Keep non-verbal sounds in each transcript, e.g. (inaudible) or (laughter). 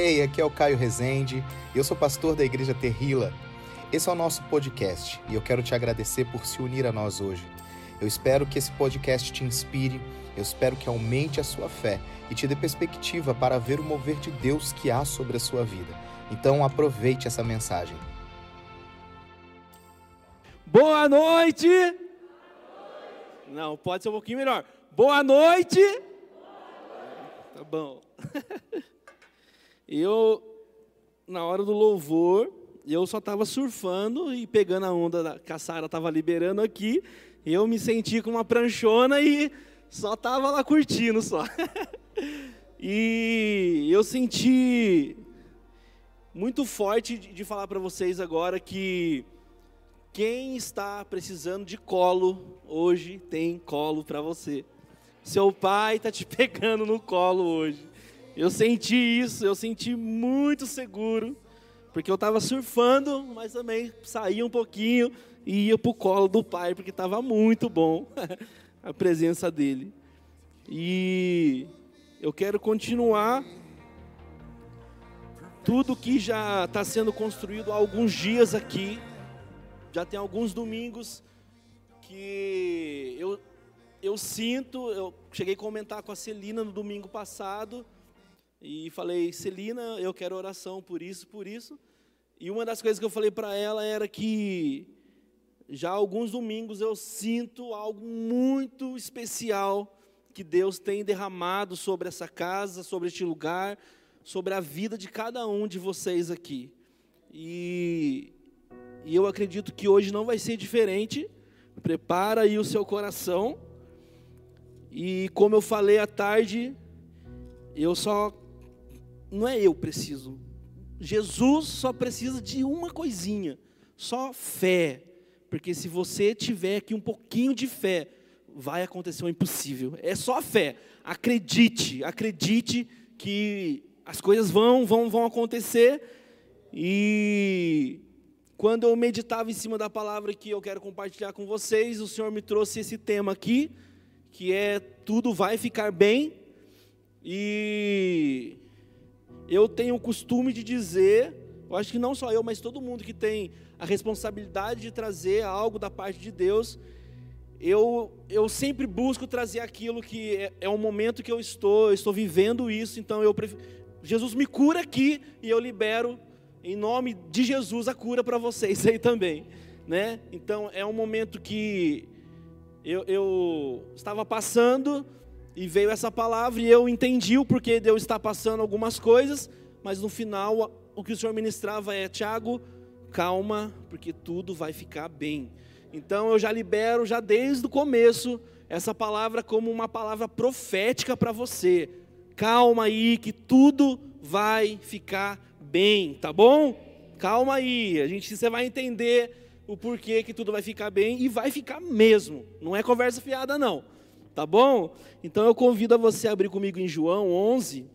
Hey, aqui é o Caio Rezende eu sou pastor da Igreja Terrila. Esse é o nosso podcast e eu quero te agradecer por se unir a nós hoje. Eu espero que esse podcast te inspire, eu espero que aumente a sua fé e te dê perspectiva para ver o mover de Deus que há sobre a sua vida. Então aproveite essa mensagem. Boa noite! Não, pode ser um pouquinho melhor. Boa noite! Tá bom. (laughs) Eu, na hora do louvor, eu só estava surfando e pegando a onda que a Sara estava liberando aqui. Eu me senti com uma pranchona e só estava lá curtindo só. (laughs) E eu senti muito forte de falar para vocês agora que quem está precisando de colo hoje tem colo para você. Seu pai está te (laughs) pegando no colo hoje. Eu senti isso, eu senti muito seguro, porque eu estava surfando, mas também saía um pouquinho e ia para o colo do pai, porque estava muito bom (laughs) a presença dele. E eu quero continuar tudo que já está sendo construído há alguns dias aqui. Já tem alguns domingos que eu, eu sinto, eu cheguei a comentar com a Celina no domingo passado e falei, Celina, eu quero oração por isso, por isso. E uma das coisas que eu falei para ela era que já alguns domingos eu sinto algo muito especial que Deus tem derramado sobre essa casa, sobre este lugar, sobre a vida de cada um de vocês aqui. E, e eu acredito que hoje não vai ser diferente. Prepara aí o seu coração. E como eu falei à tarde, eu só não é eu preciso. Jesus só precisa de uma coisinha, só fé. Porque se você tiver aqui um pouquinho de fé, vai acontecer o impossível. É só fé. Acredite, acredite que as coisas vão, vão, vão acontecer. E quando eu meditava em cima da palavra que eu quero compartilhar com vocês, o Senhor me trouxe esse tema aqui, que é tudo vai ficar bem. E eu tenho o costume de dizer, eu acho que não só eu, mas todo mundo que tem a responsabilidade de trazer algo da parte de Deus, eu, eu sempre busco trazer aquilo que é, é o momento que eu estou, eu estou vivendo isso, então eu Jesus me cura aqui e eu libero em nome de Jesus a cura para vocês aí também, né? Então é um momento que eu, eu, estava passando e veio essa palavra e eu entendi o porquê Deus está passando algumas coisas, mas no final o que o Senhor ministrava é Tiago, calma, porque tudo vai ficar bem. Então eu já libero, já desde o começo, essa palavra como uma palavra profética para você. Calma aí, que tudo vai ficar bem, tá bom? Calma aí, a gente você vai entender o porquê que tudo vai ficar bem e vai ficar mesmo. Não é conversa fiada não. Tá bom? Então eu convido a você a abrir comigo em João 11,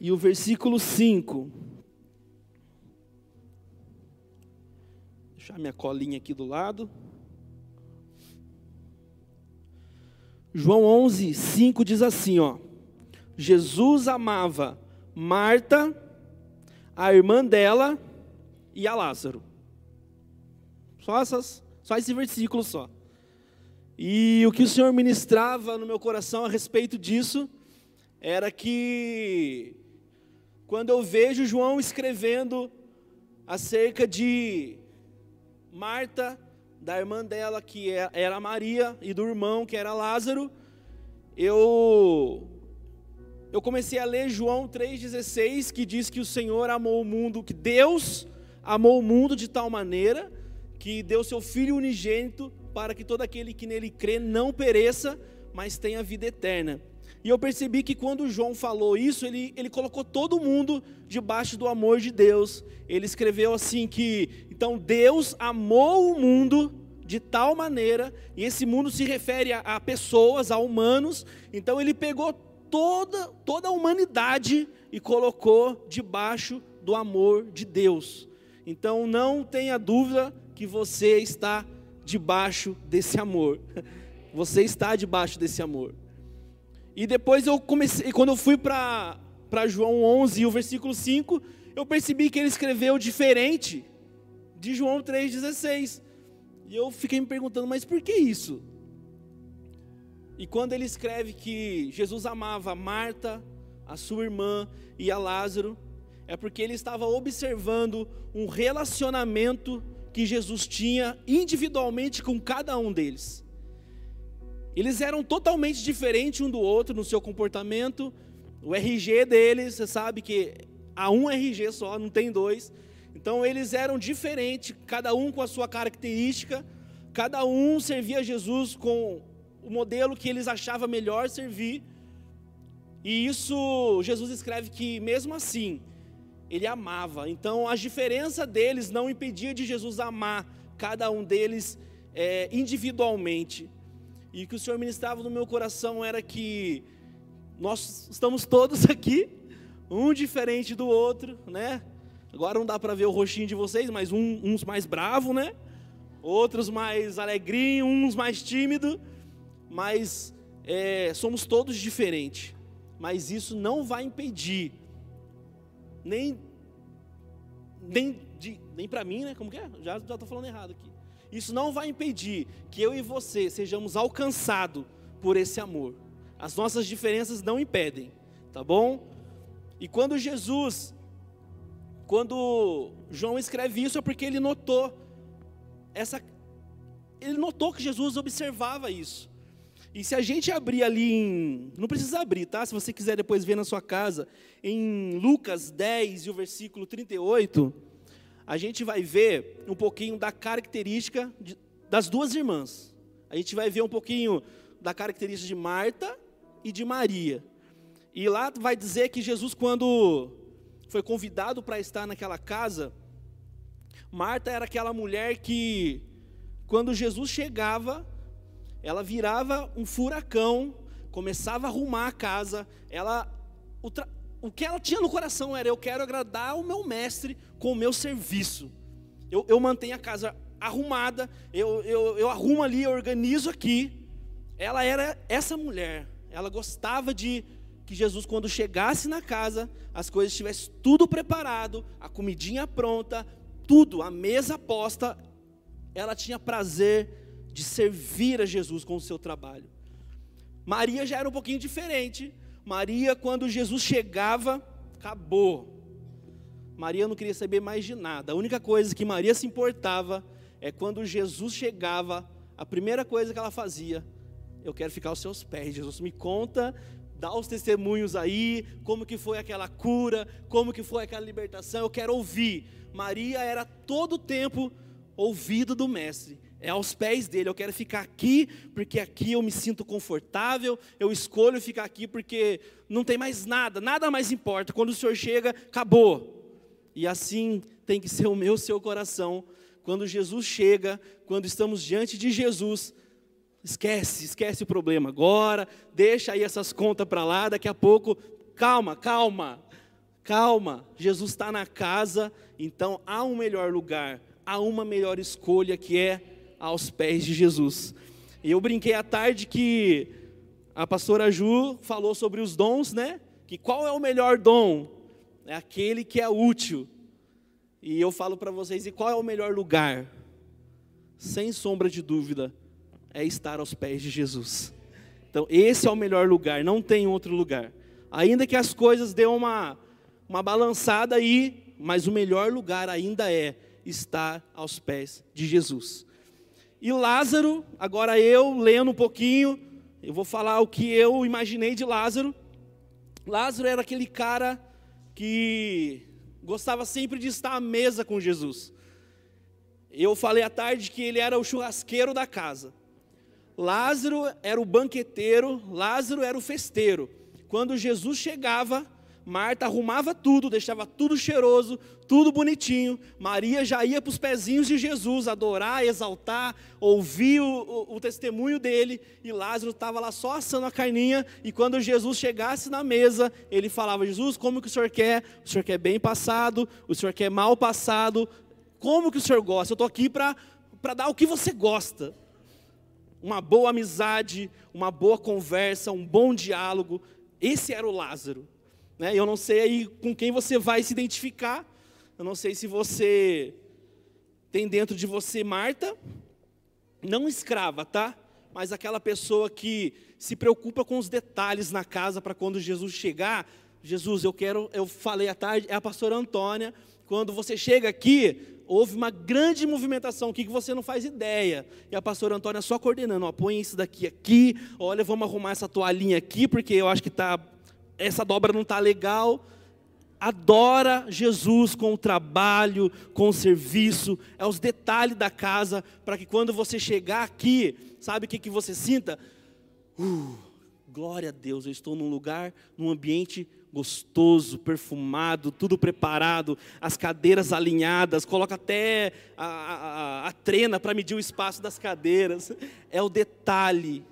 e o versículo 5. Deixar minha colinha aqui do lado. João 11, 5 diz assim, ó. Jesus amava Marta, a irmã dela e a Lázaro. Só, essas, só esse versículo só. E o que o Senhor ministrava no meu coração a respeito disso era que quando eu vejo João escrevendo acerca de Marta, da irmã dela, que é, era Maria, e do irmão, que era Lázaro, eu, eu comecei a ler João 3,16, que diz que o Senhor amou o mundo, que Deus amou o mundo de tal maneira, que deu seu Filho unigênito, para que todo aquele que nele crê não pereça, mas tenha vida eterna. E eu percebi que quando João falou isso, ele, ele colocou todo mundo debaixo do amor de Deus. Ele escreveu assim que, então Deus amou o mundo de tal maneira, e esse mundo se refere a, a pessoas, a humanos, então ele pegou toda, toda a humanidade e colocou debaixo do amor de Deus. Então não tenha dúvida que você está debaixo desse amor. (laughs) Você está debaixo desse amor. E depois eu comecei, quando eu fui para João 11, o versículo 5, eu percebi que ele escreveu diferente de João 3,16. E eu fiquei me perguntando, mas por que isso? E quando ele escreve que Jesus amava Marta, a sua irmã e a Lázaro, é porque ele estava observando um relacionamento que Jesus tinha individualmente com cada um deles. Eles eram totalmente diferentes um do outro no seu comportamento. O RG deles, você sabe que há um RG só, não tem dois. Então eles eram diferentes, cada um com a sua característica, cada um servia Jesus com o modelo que eles achavam melhor servir. E isso, Jesus escreve que mesmo assim, ele amava. Então a diferença deles não impedia de Jesus amar cada um deles é, individualmente. E o que o Senhor ministrava no meu coração era que nós estamos todos (laughs) aqui, um diferente do outro, né? Agora não dá para ver o rostinho de vocês, mas um, uns mais bravos, né? Outros mais alegrinhos, uns mais tímidos. Mas é, somos todos diferentes. Mas isso não vai impedir, nem, nem, nem para mim, né? Como que é? Já estou falando errado aqui. Isso não vai impedir que eu e você sejamos alcançados por esse amor. As nossas diferenças não impedem, tá bom? E quando Jesus quando João escreve isso é porque ele notou essa ele notou que Jesus observava isso. E se a gente abrir ali em, não precisa abrir, tá? Se você quiser depois ver na sua casa, em Lucas 10 e o versículo 38, a gente vai ver um pouquinho da característica de, das duas irmãs. A gente vai ver um pouquinho da característica de Marta e de Maria. E lá vai dizer que Jesus quando foi convidado para estar naquela casa, Marta era aquela mulher que, quando Jesus chegava, ela virava um furacão, começava a arrumar a casa, ela, o, o que ela tinha no coração era: eu quero agradar o meu mestre com o meu serviço. Eu, eu mantenho a casa arrumada, eu, eu, eu arrumo ali, eu organizo aqui. Ela era essa mulher, ela gostava de que Jesus, quando chegasse na casa, as coisas estivessem tudo preparado, a comidinha pronta, tudo, a mesa posta, ela tinha prazer de servir a Jesus com o seu trabalho. Maria já era um pouquinho diferente. Maria, quando Jesus chegava, acabou. Maria não queria saber mais de nada. A única coisa que Maria se importava é quando Jesus chegava, a primeira coisa que ela fazia, eu quero ficar aos seus pés. Jesus me conta dá os testemunhos aí, como que foi aquela cura, como que foi aquela libertação, eu quero ouvir. Maria era todo o tempo ouvido do mestre. É aos pés dele, eu quero ficar aqui, porque aqui eu me sinto confortável, eu escolho ficar aqui porque não tem mais nada, nada mais importa. Quando o Senhor chega, acabou. E assim tem que ser o meu, seu coração. Quando Jesus chega, quando estamos diante de Jesus, Esquece, esquece o problema agora, deixa aí essas contas para lá, daqui a pouco, calma, calma, calma. Jesus está na casa, então há um melhor lugar, há uma melhor escolha que é aos pés de Jesus. E eu brinquei à tarde que a pastora Ju falou sobre os dons, né? Que qual é o melhor dom? É aquele que é útil. E eu falo para vocês, e qual é o melhor lugar? Sem sombra de dúvida, é estar aos pés de Jesus. Então, esse é o melhor lugar, não tem outro lugar. Ainda que as coisas dêem uma, uma balançada aí, mas o melhor lugar ainda é estar aos pés de Jesus. E Lázaro, agora eu lendo um pouquinho, eu vou falar o que eu imaginei de Lázaro. Lázaro era aquele cara que gostava sempre de estar à mesa com Jesus. Eu falei à tarde que ele era o churrasqueiro da casa. Lázaro era o banqueteiro, Lázaro era o festeiro. Quando Jesus chegava, Marta arrumava tudo, deixava tudo cheiroso, tudo bonitinho. Maria já ia para os pezinhos de Jesus, adorar, exaltar, ouvir o, o, o testemunho dele. E Lázaro estava lá só assando a carninha. E quando Jesus chegasse na mesa, ele falava: Jesus, como que o senhor quer? O senhor quer bem passado? O senhor quer mal passado? Como que o senhor gosta? Eu estou aqui para dar o que você gosta. Uma boa amizade, uma boa conversa, um bom diálogo. Esse era o Lázaro. Né? Eu não sei aí com quem você vai se identificar. Eu não sei se você tem dentro de você Marta, não escrava, tá? Mas aquela pessoa que se preocupa com os detalhes na casa para quando Jesus chegar. Jesus, eu quero, eu falei à tarde, é a pastora Antônia. Quando você chega aqui, houve uma grande movimentação aqui que você não faz ideia. E a pastora Antônia só coordenando, ó, põe isso daqui aqui, olha, vamos arrumar essa toalhinha aqui, porque eu acho que tá, essa dobra não está legal adora Jesus com o trabalho, com o serviço, é os detalhes da casa, para que quando você chegar aqui, sabe o que, que você sinta? Uh, glória a Deus, eu estou num lugar, num ambiente gostoso, perfumado, tudo preparado, as cadeiras alinhadas, coloca até a, a, a trena para medir o espaço das cadeiras. É o detalhe,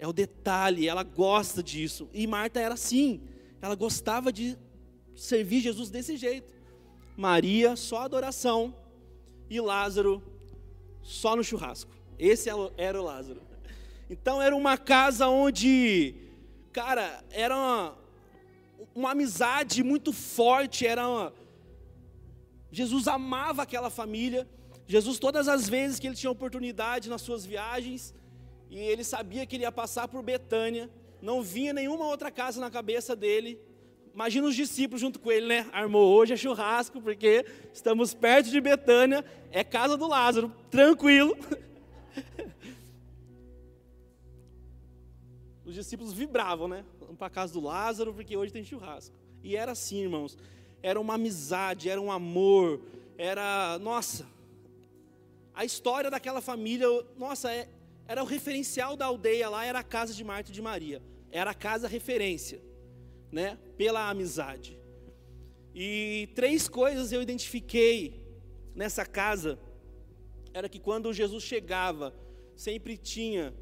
é o detalhe, ela gosta disso. E Marta era assim, ela gostava de servir Jesus desse jeito. Maria, só adoração, e Lázaro, só no churrasco. Esse era o Lázaro. Então era uma casa onde, cara, era uma, uma amizade muito forte, era uma, Jesus amava aquela família. Jesus, todas as vezes que ele tinha oportunidade nas suas viagens, e ele sabia que ele ia passar por Betânia, não vinha nenhuma outra casa na cabeça dele, Imagina os discípulos junto com ele, né? Armou hoje é churrasco, porque estamos perto de Betânia, é casa do Lázaro, tranquilo. (laughs) Os discípulos vibravam, né? Vamos para a casa do Lázaro, porque hoje tem churrasco. E era assim, irmãos. Era uma amizade, era um amor, era. Nossa! A história daquela família, nossa, é, era o referencial da aldeia lá, era a casa de Marta e de Maria. Era a casa referência né, pela amizade. E três coisas eu identifiquei nessa casa era que quando Jesus chegava, sempre tinha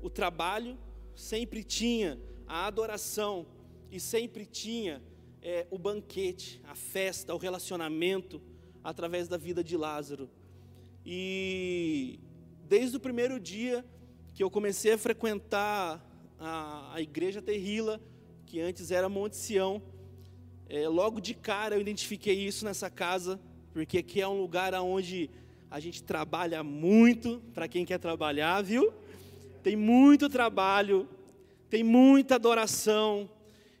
o trabalho, sempre tinha a adoração e sempre tinha é, o banquete, a festa, o relacionamento através da vida de Lázaro. E desde o primeiro dia que eu comecei a frequentar a, a igreja Terrila, que antes era Monte Sião. É, logo de cara eu identifiquei isso nessa casa, porque aqui é um lugar onde a gente trabalha muito, para quem quer trabalhar, viu? Tem muito trabalho, tem muita adoração,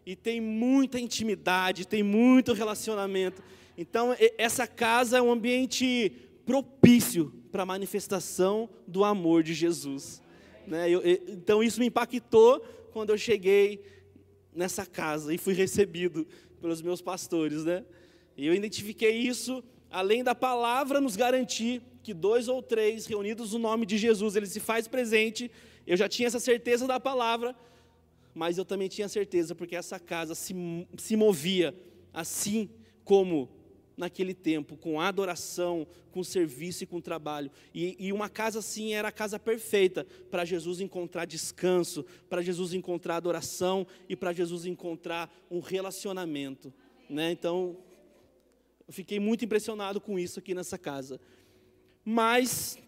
e tem muita intimidade, tem muito relacionamento. Então, essa casa é um ambiente propício para a manifestação do amor de Jesus. Né? Eu, então, isso me impactou quando eu cheguei nessa casa e fui recebido pelos meus pastores, né? E eu identifiquei isso, além da palavra nos garantir que dois ou três reunidos no nome de Jesus, ele se faz presente. Eu já tinha essa certeza da palavra, mas eu também tinha certeza porque essa casa se, se movia assim como naquele tempo, com adoração, com serviço e com trabalho. E, e uma casa assim era a casa perfeita para Jesus encontrar descanso, para Jesus encontrar adoração e para Jesus encontrar um relacionamento. Né? Então, eu fiquei muito impressionado com isso aqui nessa casa. Mas,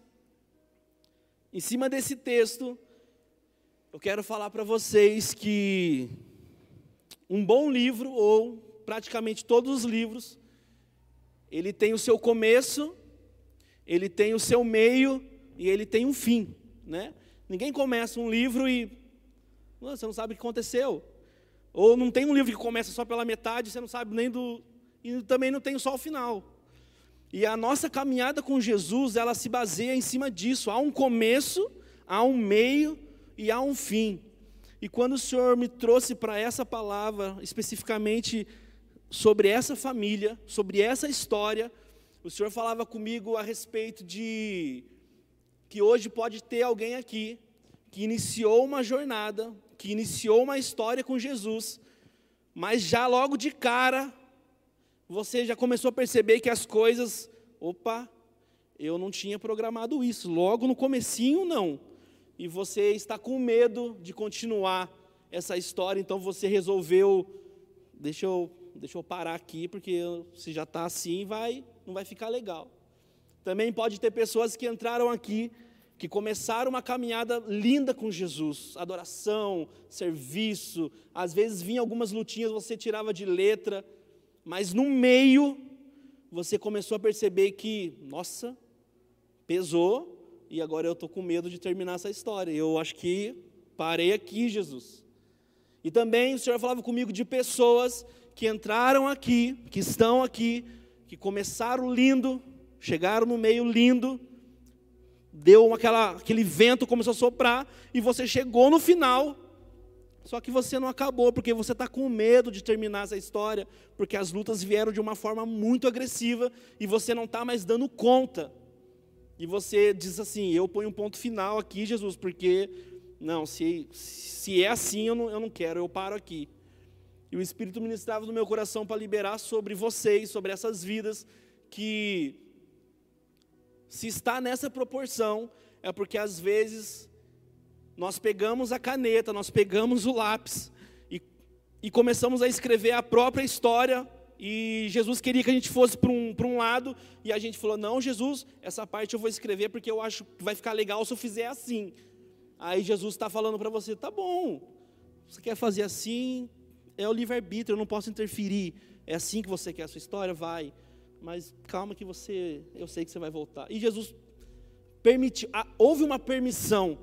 em cima desse texto, eu quero falar para vocês que um bom livro, ou praticamente todos os livros, ele tem o seu começo, ele tem o seu meio e ele tem um fim, né? Ninguém começa um livro e você não sabe o que aconteceu. Ou não tem um livro que começa só pela metade, você não sabe nem do e também não tem só o final. E a nossa caminhada com Jesus, ela se baseia em cima disso. Há um começo, há um meio e há um fim. E quando o Senhor me trouxe para essa palavra, especificamente sobre essa família, sobre essa história, o Senhor falava comigo a respeito de que hoje pode ter alguém aqui que iniciou uma jornada, que iniciou uma história com Jesus, mas já logo de cara você já começou a perceber que as coisas, opa, eu não tinha programado isso, logo no comecinho não. E você está com medo de continuar essa história, então você resolveu, deixa eu deixa eu parar aqui, porque se já está assim, vai, não vai ficar legal. Também pode ter pessoas que entraram aqui, que começaram uma caminhada linda com Jesus, adoração, serviço, às vezes vinha algumas lutinhas, você tirava de letra, mas no meio você começou a perceber que, nossa, pesou e agora eu estou com medo de terminar essa história. Eu acho que parei aqui, Jesus. E também o Senhor falava comigo de pessoas que entraram aqui, que estão aqui, que começaram lindo, chegaram no meio lindo, deu aquela, aquele vento começou a soprar e você chegou no final. Só que você não acabou porque você está com medo de terminar essa história, porque as lutas vieram de uma forma muito agressiva e você não está mais dando conta. E você diz assim: Eu ponho um ponto final aqui, Jesus, porque não, se, se é assim eu não, eu não quero, eu paro aqui. E o Espírito ministrava no meu coração para liberar sobre vocês, sobre essas vidas, que se está nessa proporção, é porque às vezes nós pegamos a caneta, nós pegamos o lápis e, e começamos a escrever a própria história. E Jesus queria que a gente fosse para um, um lado, e a gente falou: Não, Jesus, essa parte eu vou escrever porque eu acho que vai ficar legal se eu fizer assim. Aí Jesus está falando para você: Tá bom, você quer fazer assim, é o livre-arbítrio, eu não posso interferir. É assim que você quer a sua história? Vai. Mas calma que você, eu sei que você vai voltar. E Jesus permitiu, ah, houve uma permissão.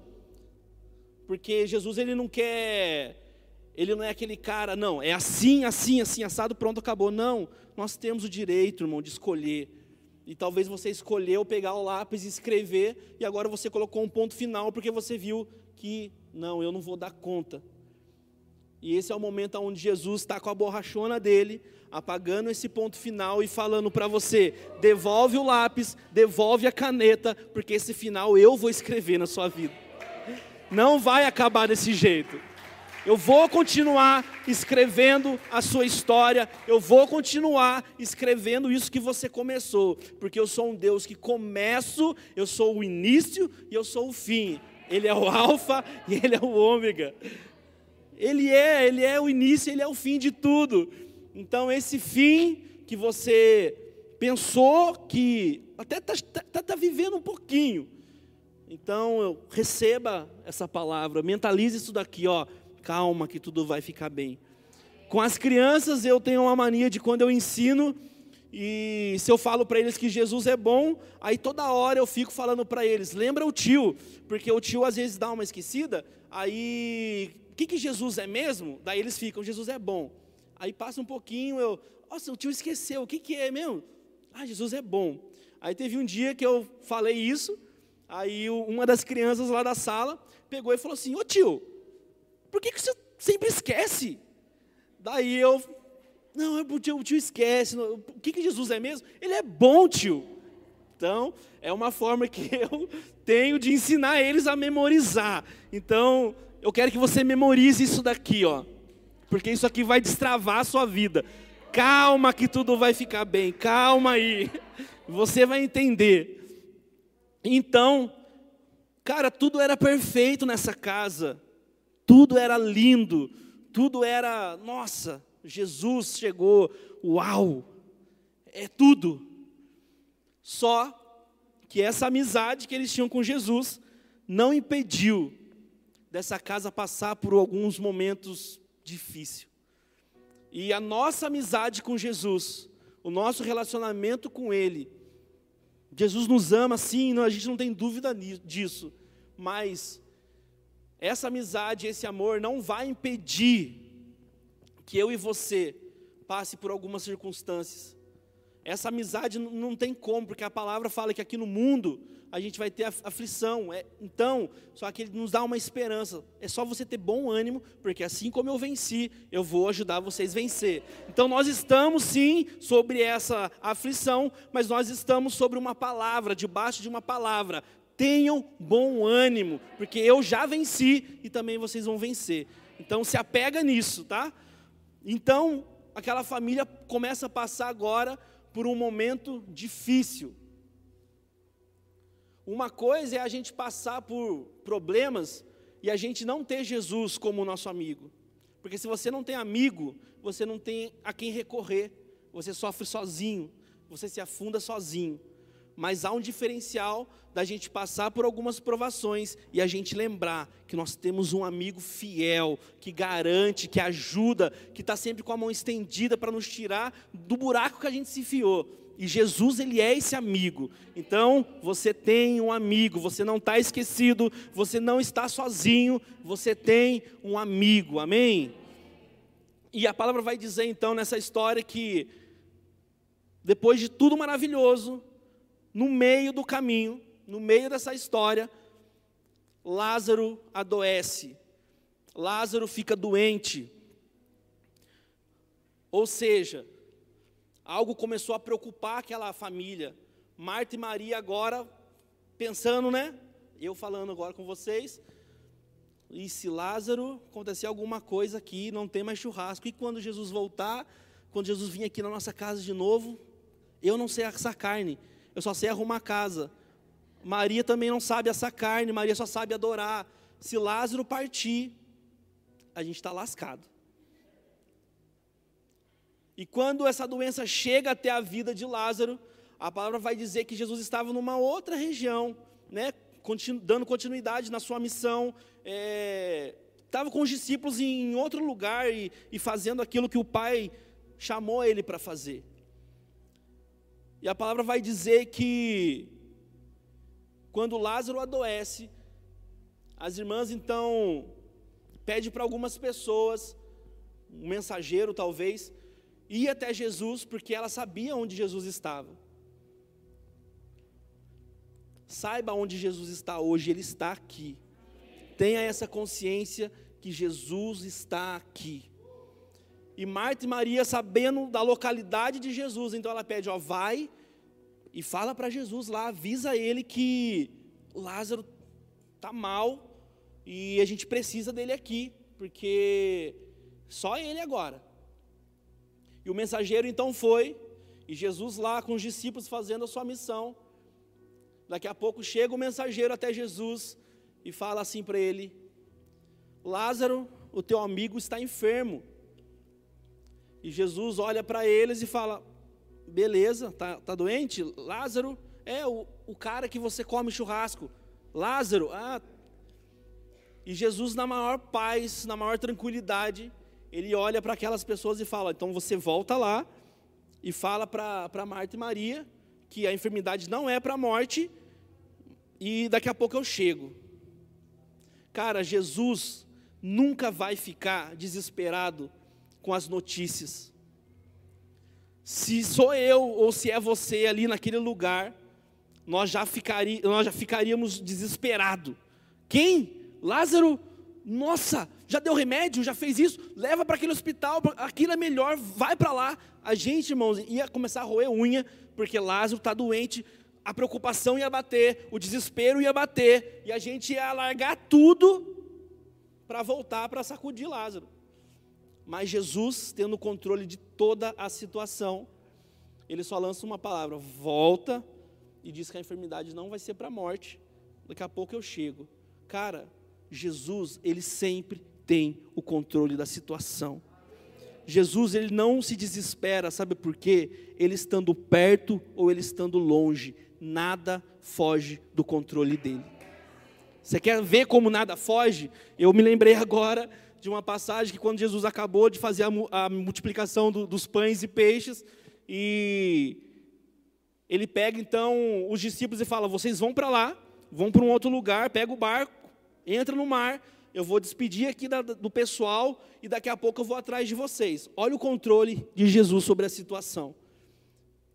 Porque Jesus ele não quer, ele não é aquele cara, não, é assim, assim, assim, assado, pronto, acabou. Não, nós temos o direito, irmão, de escolher. E talvez você escolheu pegar o lápis e escrever, e agora você colocou um ponto final porque você viu que, não, eu não vou dar conta. E esse é o momento onde Jesus está com a borrachona dele, apagando esse ponto final e falando para você: devolve o lápis, devolve a caneta, porque esse final eu vou escrever na sua vida. Não vai acabar desse jeito. Eu vou continuar escrevendo a sua história, eu vou continuar escrevendo isso que você começou, porque eu sou um Deus que começo, eu sou o início e eu sou o fim. Ele é o alfa e ele é o ômega. Ele é, ele é o início, ele é o fim de tudo. Então, esse fim que você pensou que até está tá, tá vivendo um pouquinho. Então, receba essa palavra, mentalize isso daqui, ó. Calma que tudo vai ficar bem. Com as crianças, eu tenho uma mania de quando eu ensino, e se eu falo para eles que Jesus é bom, aí toda hora eu fico falando para eles, lembra o tio, porque o tio às vezes dá uma esquecida, aí que, que Jesus é mesmo? Daí eles ficam, Jesus é bom. Aí passa um pouquinho, eu, nossa, o tio esqueceu, o que, que é mesmo? Ah, Jesus é bom. Aí teve um dia que eu falei isso, aí uma das crianças lá da sala pegou e falou assim: Ô tio, por que, que você sempre esquece? Daí eu, não, é o tio, o tio esquece, o que, que Jesus é mesmo? Ele é bom, tio. Então, é uma forma que (laughs) eu tenho de ensinar eles a memorizar. Então, eu quero que você memorize isso daqui, ó. Porque isso aqui vai destravar a sua vida. Calma que tudo vai ficar bem. Calma aí. (laughs) Você vai entender. Então, cara, tudo era perfeito nessa casa. Tudo era lindo. Tudo era, nossa, Jesus chegou. Uau! É tudo. Só que essa amizade que eles tinham com Jesus não impediu dessa casa passar por alguns momentos difíceis. E a nossa amizade com Jesus, o nosso relacionamento com Ele, Jesus nos ama sim, a gente não tem dúvida disso, mas essa amizade, esse amor não vai impedir que eu e você passe por algumas circunstâncias. Essa amizade não tem como, porque a palavra fala que aqui no mundo a gente vai ter aflição. É, então, só que ele nos dá uma esperança. É só você ter bom ânimo, porque assim como eu venci, eu vou ajudar vocês a vencer. Então, nós estamos sim sobre essa aflição, mas nós estamos sobre uma palavra, debaixo de uma palavra. Tenham bom ânimo, porque eu já venci e também vocês vão vencer. Então, se apega nisso, tá? Então, aquela família começa a passar agora por um momento difícil. Uma coisa é a gente passar por problemas e a gente não ter Jesus como nosso amigo. Porque se você não tem amigo, você não tem a quem recorrer. Você sofre sozinho, você se afunda sozinho. Mas há um diferencial da gente passar por algumas provações e a gente lembrar que nós temos um amigo fiel, que garante, que ajuda, que está sempre com a mão estendida para nos tirar do buraco que a gente se enfiou. E Jesus, ele é esse amigo. Então, você tem um amigo, você não está esquecido, você não está sozinho, você tem um amigo, amém? E a palavra vai dizer então nessa história que, depois de tudo maravilhoso, no meio do caminho, no meio dessa história, Lázaro adoece, Lázaro fica doente. Ou seja, algo começou a preocupar aquela família. Marta e Maria agora pensando, né? Eu falando agora com vocês. E se Lázaro acontecer alguma coisa aqui, não tem mais churrasco. E quando Jesus voltar, quando Jesus vir aqui na nossa casa de novo, eu não sei assar carne, eu só sei arrumar casa. Maria também não sabe assar carne, Maria só sabe adorar. Se Lázaro partir, a gente está lascado. E quando essa doença chega até a vida de Lázaro, a palavra vai dizer que Jesus estava numa outra região, né, continu, dando continuidade na sua missão, é, estava com os discípulos em outro lugar e, e fazendo aquilo que o Pai chamou ele para fazer. E a palavra vai dizer que quando Lázaro adoece, as irmãs então pedem para algumas pessoas, um mensageiro talvez, ir até Jesus, porque ela sabia onde Jesus estava. Saiba onde Jesus está hoje, Ele está aqui. Tenha essa consciência que Jesus está aqui. E Marta e Maria, sabendo da localidade de Jesus, então ela pede: Ó, vai e fala para Jesus lá, avisa ele que Lázaro está mal e a gente precisa dele aqui, porque só ele agora. E o mensageiro então foi, e Jesus lá com os discípulos fazendo a sua missão. Daqui a pouco chega o mensageiro até Jesus e fala assim para ele: Lázaro, o teu amigo está enfermo. E Jesus olha para eles e fala: beleza, tá, tá doente? Lázaro é o, o cara que você come churrasco. Lázaro, ah. E Jesus, na maior paz, na maior tranquilidade, ele olha para aquelas pessoas e fala: então você volta lá e fala para Marta e Maria que a enfermidade não é para a morte e daqui a pouco eu chego. Cara, Jesus nunca vai ficar desesperado com as notícias. Se sou eu ou se é você ali naquele lugar, nós já, ficaria, nós já ficaríamos desesperados. Quem? Lázaro? Nossa, já deu remédio, já fez isso, leva para aquele hospital, aquilo é melhor, vai para lá. A gente, irmãos, ia começar a roer unha, porque Lázaro está doente, a preocupação ia bater, o desespero ia bater, e a gente ia largar tudo para voltar para sacudir Lázaro. Mas Jesus, tendo o controle de toda a situação, ele só lança uma palavra: volta, e diz que a enfermidade não vai ser para a morte. Daqui a pouco eu chego. Cara, Jesus, ele sempre tem o controle da situação. Jesus, ele não se desespera, sabe por quê? Ele estando perto ou ele estando longe, nada foge do controle dele. Você quer ver como nada foge? Eu me lembrei agora de uma passagem que quando Jesus acabou de fazer a, multiplicação do, dos pães e peixes, e ele pega então os discípulos e fala: vocês vão para lá, vão para um outro lugar, pega o barco, entra no mar, eu vou despedir aqui da, do pessoal e daqui a pouco eu vou atrás de vocês. Olha o controle de Jesus sobre a situação.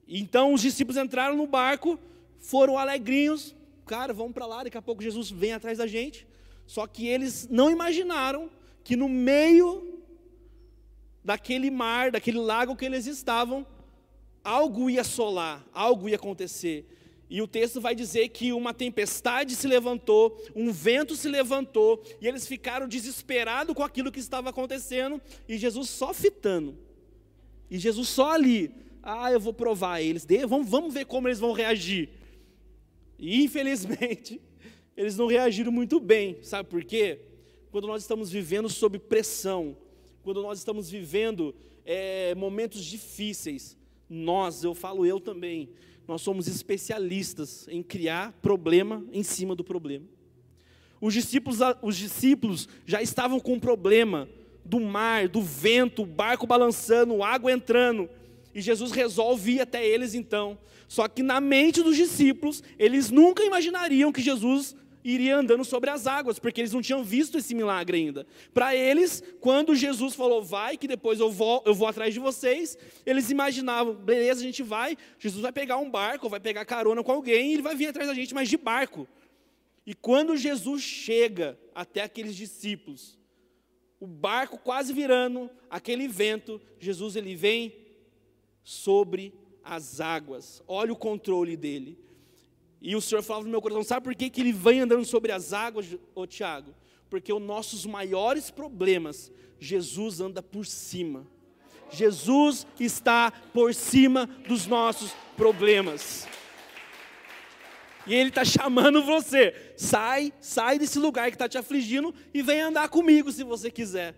Então os discípulos entraram no barco, foram alegrinhos, cara, vamos para lá, daqui a pouco Jesus vem atrás da gente. Só que eles não imaginaram que no meio daquele mar, daquele lago que eles estavam, algo ia solar, algo ia acontecer. E o texto vai dizer que uma tempestade se levantou, um vento se levantou, e eles ficaram desesperados com aquilo que estava acontecendo, e Jesus só fitando. E Jesus só ali. Ah, eu vou provar eles, vamos, vamos ver como eles vão reagir. E infelizmente, (laughs) eles não reagiram muito bem, sabe por quê? Quando nós estamos vivendo sob pressão, quando nós estamos vivendo é, momentos difíceis, nós, eu falo eu também, nós somos especialistas em criar problema em cima do problema. Os discípulos, os discípulos já estavam com um problema do mar, do vento, o barco balançando, água entrando. E Jesus resolve ir até eles então. Só que na mente dos discípulos, eles nunca imaginariam que Jesus iria andando sobre as águas, porque eles não tinham visto esse milagre ainda. Para eles, quando Jesus falou, vai, que depois eu vou, eu vou atrás de vocês, eles imaginavam, beleza, a gente vai, Jesus vai pegar um barco, vai pegar carona com alguém, e ele vai vir atrás da gente, mas de barco. E quando Jesus chega até aqueles discípulos, o barco quase virando, aquele vento, Jesus ele vem sobre as águas. Olha o controle dele. E o Senhor falava no meu coração: sabe por que, que ele vem andando sobre as águas, ô Tiago? Porque os nossos maiores problemas, Jesus anda por cima. Jesus está por cima dos nossos problemas. E Ele está chamando você. Sai, sai desse lugar que está te afligindo e vem andar comigo se você quiser.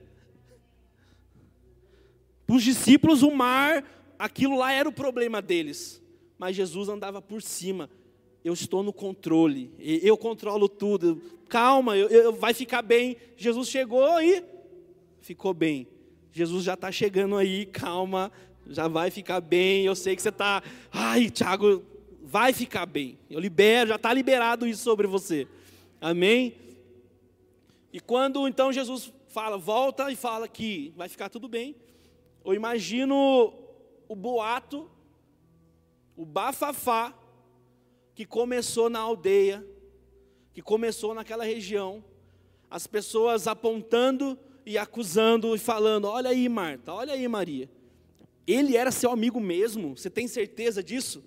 Para os discípulos, o mar, aquilo lá era o problema deles. Mas Jesus andava por cima eu estou no controle, eu controlo tudo. Calma, eu, eu, vai ficar bem. Jesus chegou e ficou bem. Jesus já está chegando aí, calma, já vai ficar bem. Eu sei que você está, ai, Tiago, vai ficar bem. Eu libero, já está liberado isso sobre você. Amém? E quando então Jesus fala, volta e fala que vai ficar tudo bem, eu imagino o boato, o bafafá que começou na aldeia, que começou naquela região, as pessoas apontando e acusando e falando: Olha aí, Marta, olha aí, Maria. Ele era seu amigo mesmo, você tem certeza disso?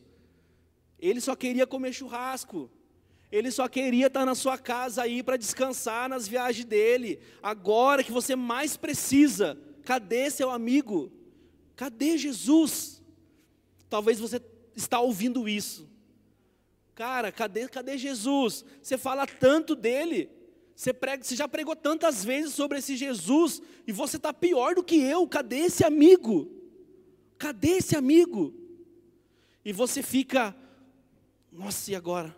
Ele só queria comer churrasco. Ele só queria estar na sua casa aí para descansar nas viagens dele. Agora que você mais precisa, cadê seu amigo? Cadê Jesus? Talvez você está ouvindo isso Cara, cadê, cadê Jesus? Você fala tanto dele. Você, prega, você já pregou tantas vezes sobre esse Jesus e você está pior do que eu. Cadê esse amigo? Cadê esse amigo? E você fica, nossa, e agora?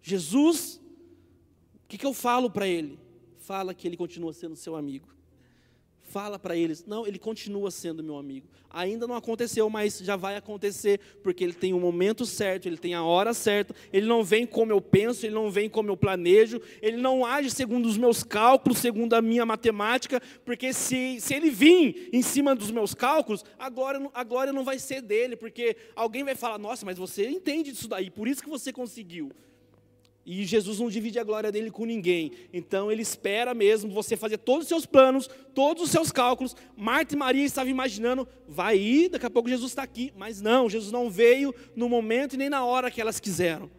Jesus, o que, que eu falo para ele? Fala que ele continua sendo seu amigo fala para eles: não, ele continua sendo meu amigo. Ainda não aconteceu, mas já vai acontecer, porque ele tem o momento certo, ele tem a hora certa. Ele não vem como eu penso, ele não vem como eu planejo, ele não age segundo os meus cálculos, segundo a minha matemática, porque se, se ele vir em cima dos meus cálculos, a glória, a glória não vai ser dele, porque alguém vai falar: nossa, mas você entende disso daí, por isso que você conseguiu. E Jesus não divide a glória dele com ninguém. Então ele espera mesmo você fazer todos os seus planos, todos os seus cálculos. Marta e Maria estavam imaginando, vai ir, daqui a pouco Jesus está aqui. Mas não, Jesus não veio no momento e nem na hora que elas quiseram.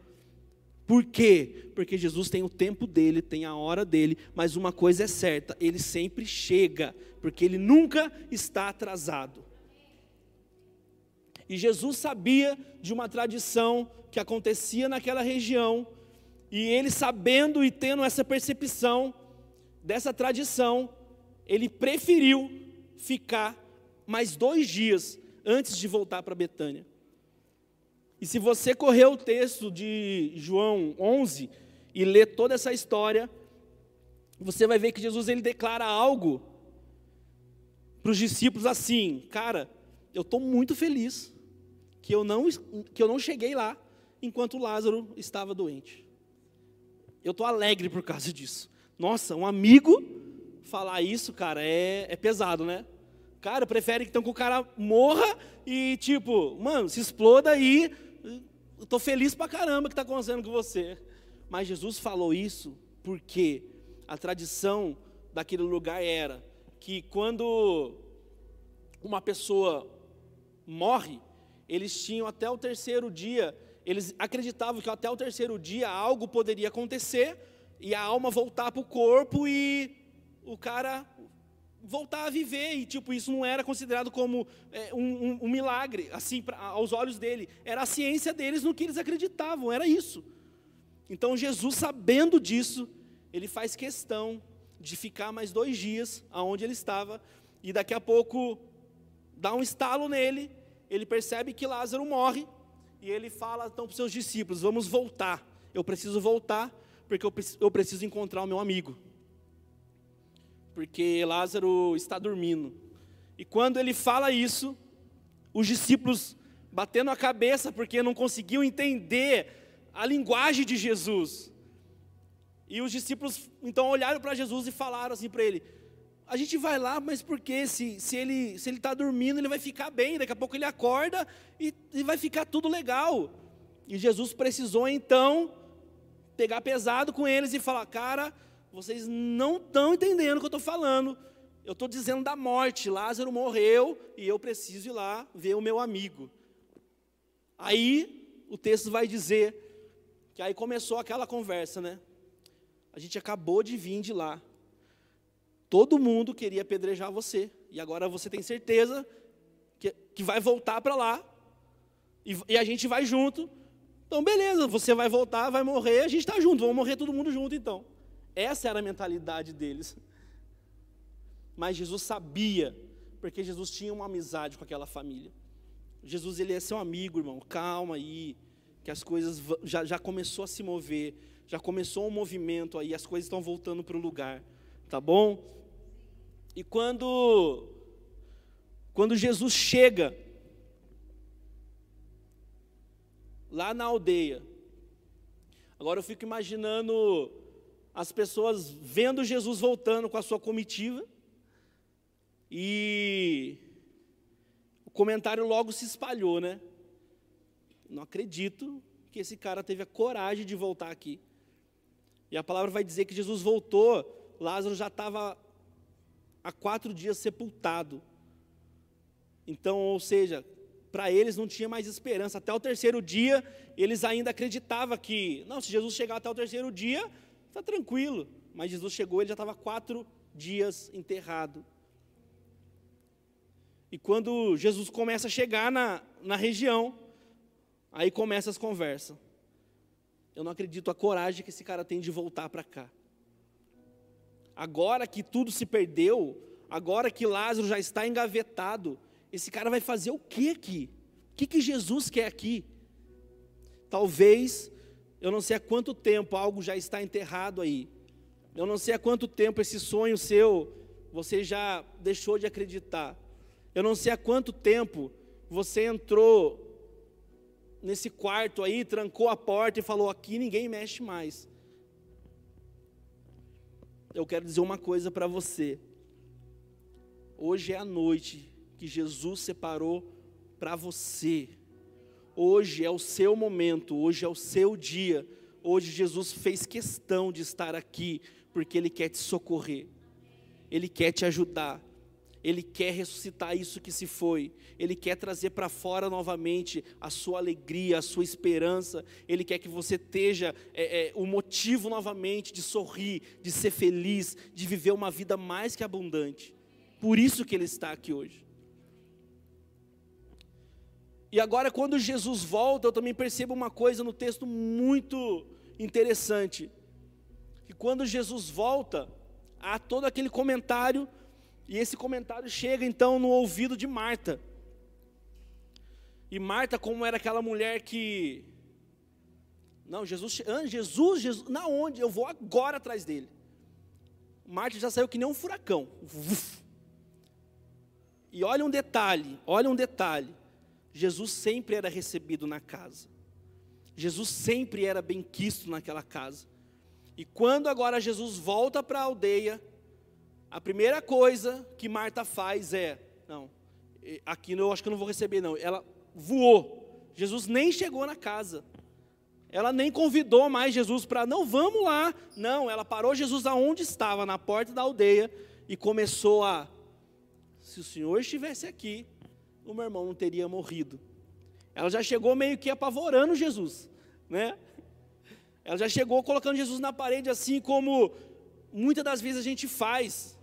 Por quê? Porque Jesus tem o tempo dele, tem a hora dele, mas uma coisa é certa, ele sempre chega, porque ele nunca está atrasado. E Jesus sabia de uma tradição que acontecia naquela região, e ele, sabendo e tendo essa percepção dessa tradição, ele preferiu ficar mais dois dias antes de voltar para Betânia. E se você correr o texto de João 11 e ler toda essa história, você vai ver que Jesus ele declara algo para os discípulos assim: Cara, eu estou muito feliz que eu, não, que eu não cheguei lá enquanto Lázaro estava doente. Eu estou alegre por causa disso. Nossa, um amigo falar isso, cara, é, é pesado, né? Cara, prefere então que o cara morra e, tipo, mano, se exploda aí. Eu tô feliz pra caramba que está acontecendo com você. Mas Jesus falou isso porque a tradição daquele lugar era que quando uma pessoa morre, eles tinham até o terceiro dia eles acreditavam que até o terceiro dia algo poderia acontecer e a alma voltar para o corpo e o cara voltar a viver. E tipo isso não era considerado como é, um, um, um, milagre assim pra, aos olhos dele. Era a ciência deles no que eles acreditavam era isso. Então Jesus sabendo disso ele faz questão de ficar mais dois dias aonde ele estava e daqui a pouco dá um estalo nele ele percebe que Lázaro morre e ele fala então para os seus discípulos: Vamos voltar. Eu preciso voltar, porque eu preciso encontrar o meu amigo. Porque Lázaro está dormindo. E quando ele fala isso, os discípulos batendo a cabeça porque não conseguiam entender a linguagem de Jesus. E os discípulos então olharam para Jesus e falaram assim para ele: A gente vai lá, mas porque se, se ele se ele está dormindo, ele vai ficar bem. Daqui a pouco ele acorda e, e vai ficar tudo legal. E Jesus precisou então pegar pesado com eles e falar: Cara, vocês não estão entendendo o que eu estou falando. Eu estou dizendo da morte. Lázaro morreu e eu preciso ir lá ver o meu amigo. Aí o texto vai dizer que aí começou aquela conversa, né? A gente acabou de vir de lá. Todo mundo queria apedrejar você. E agora você tem certeza que, que vai voltar para lá. E, e, a gente vai junto. Então, beleza, você vai voltar, vai morrer, a gente está junto, vamos morrer todo mundo junto então. Essa era a mentalidade deles. Mas Jesus sabia, porque Jesus tinha uma amizade com aquela família. Jesus ele é seu amigo, irmão. Calma aí, que as coisas já, já começou a se mover, já começou um movimento aí, as coisas estão voltando para o lugar, tá bom? E quando quando Jesus chega lá na aldeia, agora eu fico imaginando as pessoas vendo Jesus voltando com a sua comitiva e o comentário logo se espalhou, né? Não acredito que esse cara teve a coragem de voltar aqui. E a palavra vai dizer que Jesus voltou, Lázaro já estava há quatro dias sepultado. Então, ou seja, para eles não tinha mais esperança. Até o terceiro dia, eles ainda acreditavam que, não, se Jesus chegar até o terceiro dia, está tranquilo. Mas Jesus chegou, ele já estava quatro dias enterrado. E quando Jesus começa a chegar na, na região, aí começa as conversas. Eu não acredito a coragem que esse cara tem de voltar para cá. Agora que tudo se perdeu, agora que Lázaro já está engavetado, esse cara vai fazer o que aqui? O que, que Jesus quer aqui? Talvez, eu não sei há quanto tempo algo já está enterrado aí. Eu não sei há quanto tempo esse sonho seu, você já deixou de acreditar. Eu não sei há quanto tempo você entrou nesse quarto aí, trancou a porta e falou: aqui ninguém mexe mais. Eu quero dizer uma coisa para você. Hoje é a noite que Jesus separou para você. Hoje é o seu momento, hoje é o seu dia. Hoje Jesus fez questão de estar aqui, porque Ele quer te socorrer, Ele quer te ajudar. Ele quer ressuscitar isso que se foi, Ele quer trazer para fora novamente a sua alegria, a sua esperança, Ele quer que você esteja é, é, o motivo novamente de sorrir, de ser feliz, de viver uma vida mais que abundante. Por isso que Ele está aqui hoje. E agora, quando Jesus volta, eu também percebo uma coisa no texto muito interessante: que quando Jesus volta, há todo aquele comentário e esse comentário chega então no ouvido de Marta. E Marta, como era aquela mulher que. Não, Jesus, Jesus, Jesus, na onde? Eu vou agora atrás dele. Marta já saiu que nem um furacão. E olha um detalhe, olha um detalhe. Jesus sempre era recebido na casa. Jesus sempre era bem quisto naquela casa. E quando agora Jesus volta para a aldeia, a primeira coisa que Marta faz é: não, aqui eu acho que eu não vou receber, não. Ela voou. Jesus nem chegou na casa. Ela nem convidou mais Jesus para, não, vamos lá. Não, ela parou Jesus aonde estava, na porta da aldeia, e começou a: se o Senhor estivesse aqui, o meu irmão não teria morrido. Ela já chegou meio que apavorando Jesus, né? Ela já chegou colocando Jesus na parede, assim como muitas das vezes a gente faz.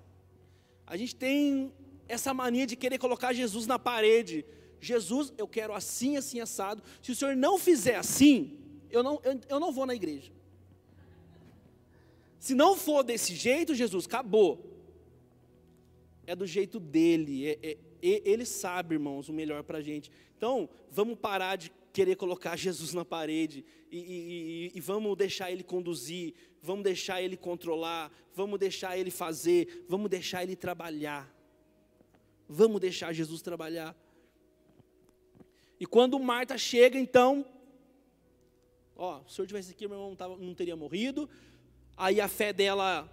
A gente tem essa mania de querer colocar Jesus na parede. Jesus, eu quero assim, assim, assado. Se o Senhor não fizer assim, eu não, eu, eu não vou na igreja. Se não for desse jeito, Jesus, acabou. É do jeito dele. É, é, ele sabe, irmãos, o melhor para a gente. Então, vamos parar de querer colocar Jesus na parede e, e, e, vamos deixar ele conduzir, vamos deixar ele controlar, vamos deixar ele fazer, vamos deixar ele trabalhar. Vamos deixar Jesus trabalhar. E quando Marta chega, então, ó, se eu tivesse aqui, meu irmão não, tava, não teria morrido. Aí a fé dela,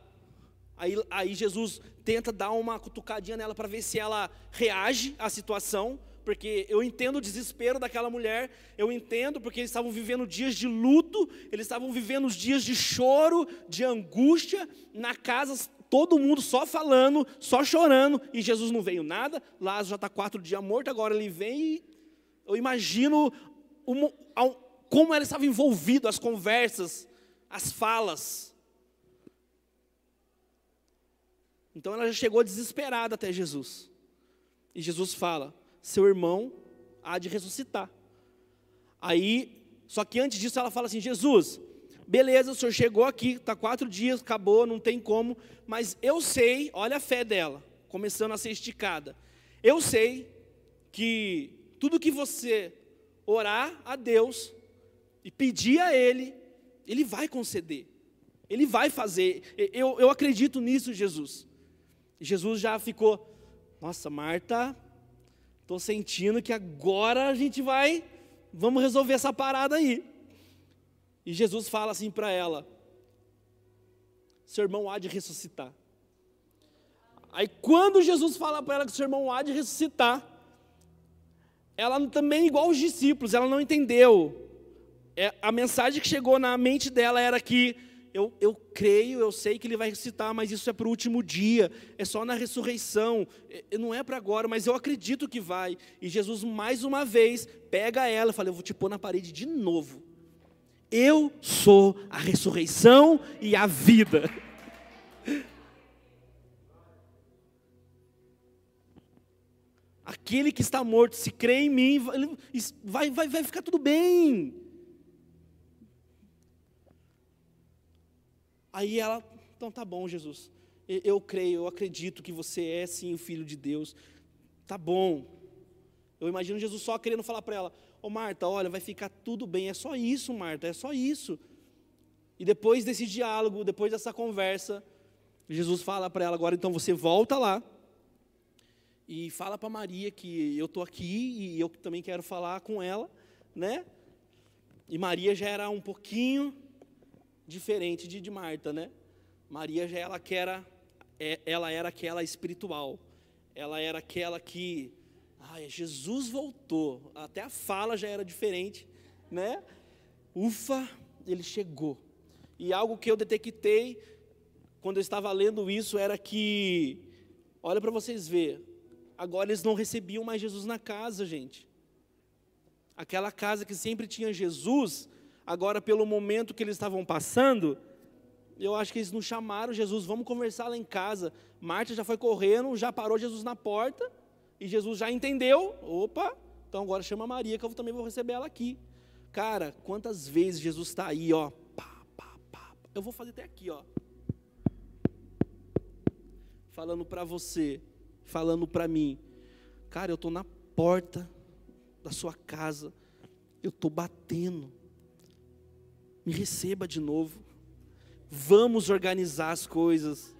aí, aí Jesus tenta dar uma cutucadinha nela para ver se ela reage à situação, porque eu entendo o desespero daquela mulher, eu entendo porque eles estavam vivendo dias de luto, eles estavam vivendo os dias de choro, de angústia, na casa todo mundo só falando, só chorando, e Jesus não veio nada, Lázaro já está quatro dias morto, agora ele vem e eu imagino uma, como ela estava envolvida, as conversas, as falas. Então ela já chegou desesperada até Jesus. E Jesus fala: Seu irmão há de ressuscitar. Aí, só que antes disso ela fala assim: Jesus, beleza, o senhor chegou aqui, está quatro dias, acabou, não tem como, mas eu sei, olha a fé dela, começando a ser esticada. Eu sei que tudo que você orar a Deus e pedir a Ele, Ele vai conceder, Ele vai fazer. Eu, eu acredito nisso, Jesus. Jesus já ficou, nossa, Marta, estou sentindo que agora a gente vai, vamos resolver essa parada aí. E Jesus fala assim para ela: seu irmão há de ressuscitar. Aí quando Jesus fala para ela que seu irmão há de ressuscitar, ela também, igual os discípulos, ela não entendeu. É, a mensagem que chegou na mente dela era que eu, eu creio, eu sei que ele vai ressuscitar, mas isso é para o último dia, é só na ressurreição, é, não é para agora, mas eu acredito que vai. E Jesus, mais uma vez, pega ela e fala: Eu vou te pôr na parede de novo. Eu sou a ressurreição e a vida. (laughs) Aquele que está morto, se crê em mim, vai, vai, vai ficar tudo bem. Aí ela, então tá bom, Jesus. Eu creio, eu acredito que você é sim o filho de Deus. Tá bom. Eu imagino Jesus só querendo falar para ela: Ô oh, Marta, olha, vai ficar tudo bem. É só isso, Marta, é só isso. E depois desse diálogo, depois dessa conversa, Jesus fala para ela: agora então você volta lá e fala para Maria que eu estou aqui e eu também quero falar com ela, né? E Maria já era um pouquinho diferente de, de Marta, né? Maria já ela que era, é, ela era aquela espiritual, ela era aquela que, ai, Jesus voltou, até a fala já era diferente, né? Ufa, ele chegou. E algo que eu detectei quando eu estava lendo isso era que, olha para vocês verem, agora eles não recebiam mais Jesus na casa, gente. Aquela casa que sempre tinha Jesus, agora pelo momento que eles estavam passando, eu acho que eles não chamaram Jesus, vamos conversar lá em casa. Marta já foi correndo, já parou Jesus na porta, e Jesus já entendeu, opa, então agora chama Maria que eu também vou receber ela aqui. Cara, quantas vezes Jesus está aí, ó, pá, pá, pá, eu vou fazer até aqui, ó, falando para você, falando para mim: Cara, eu estou na porta da sua casa, eu estou batendo, me receba de novo. Vamos organizar as coisas,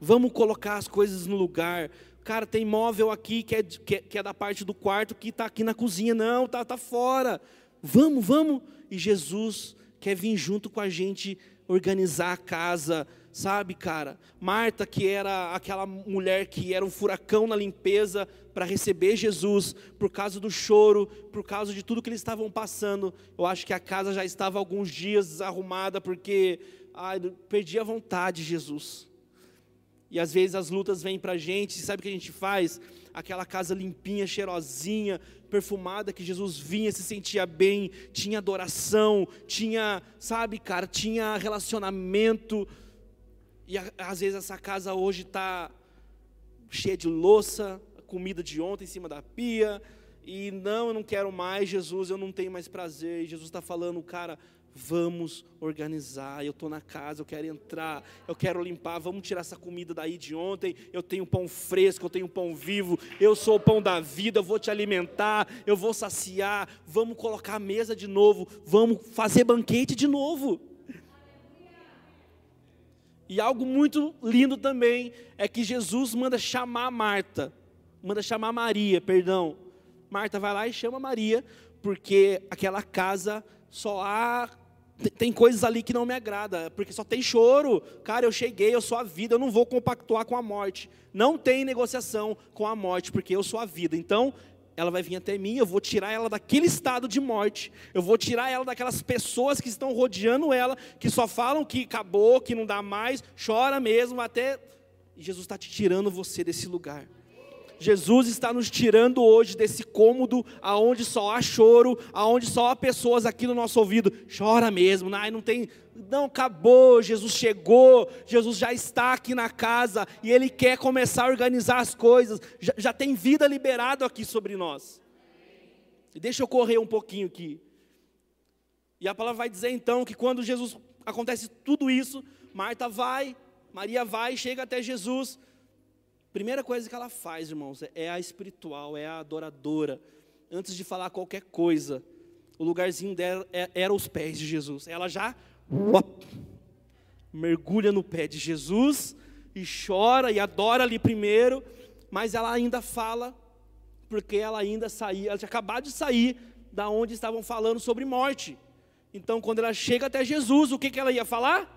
vamos colocar as coisas no lugar. Cara, tem móvel aqui que é, que é, que é da parte do quarto que está aqui na cozinha. Não, está tá fora. Vamos, vamos. E Jesus quer vir junto com a gente organizar a casa, sabe, cara? Marta, que era aquela mulher que era um furacão na limpeza para receber Jesus, por causa do choro, por causa de tudo que eles estavam passando. Eu acho que a casa já estava alguns dias desarrumada, porque ai, perdi a vontade, Jesus. E às vezes as lutas vêm para a gente, sabe o que a gente faz? Aquela casa limpinha, cheirosinha, perfumada, que Jesus vinha, se sentia bem, tinha adoração, tinha, sabe, cara, tinha relacionamento, e às vezes essa casa hoje está cheia de louça, comida de ontem em cima da pia. E não, eu não quero mais, Jesus, eu não tenho mais prazer. E Jesus está falando, cara, Vamos organizar. Eu estou na casa, eu quero entrar, eu quero limpar. Vamos tirar essa comida daí de ontem. Eu tenho pão fresco, eu tenho pão vivo. Eu sou o pão da vida, eu vou te alimentar, eu vou saciar. Vamos colocar a mesa de novo. Vamos fazer banquete de novo. E algo muito lindo também é que Jesus manda chamar Marta, manda chamar Maria, perdão. Marta vai lá e chama Maria, porque aquela casa só há tem coisas ali que não me agrada, porque só tem choro. Cara, eu cheguei, eu sou a vida, eu não vou compactuar com a morte. Não tem negociação com a morte, porque eu sou a vida. Então, ela vai vir até mim, eu vou tirar ela daquele estado de morte. Eu vou tirar ela daquelas pessoas que estão rodeando ela, que só falam que acabou, que não dá mais, chora mesmo até Jesus está te tirando você desse lugar. Jesus está nos tirando hoje desse cômodo aonde só há choro, aonde só há pessoas aqui no nosso ouvido, chora mesmo, não, não tem, não acabou, Jesus chegou, Jesus já está aqui na casa e Ele quer começar a organizar as coisas, já, já tem vida liberado aqui sobre nós. E deixa eu correr um pouquinho aqui. E a palavra vai dizer então que quando Jesus acontece tudo isso, Marta vai, Maria vai, chega até Jesus, Primeira coisa que ela faz, irmãos, é a espiritual, é a adoradora. Antes de falar qualquer coisa, o lugarzinho dela é, era os pés de Jesus. Ela já mergulha no pé de Jesus e chora e adora ali primeiro, mas ela ainda fala, porque ela ainda saía, ela tinha acabado de sair da onde estavam falando sobre morte. Então, quando ela chega até Jesus, o que, que ela ia falar?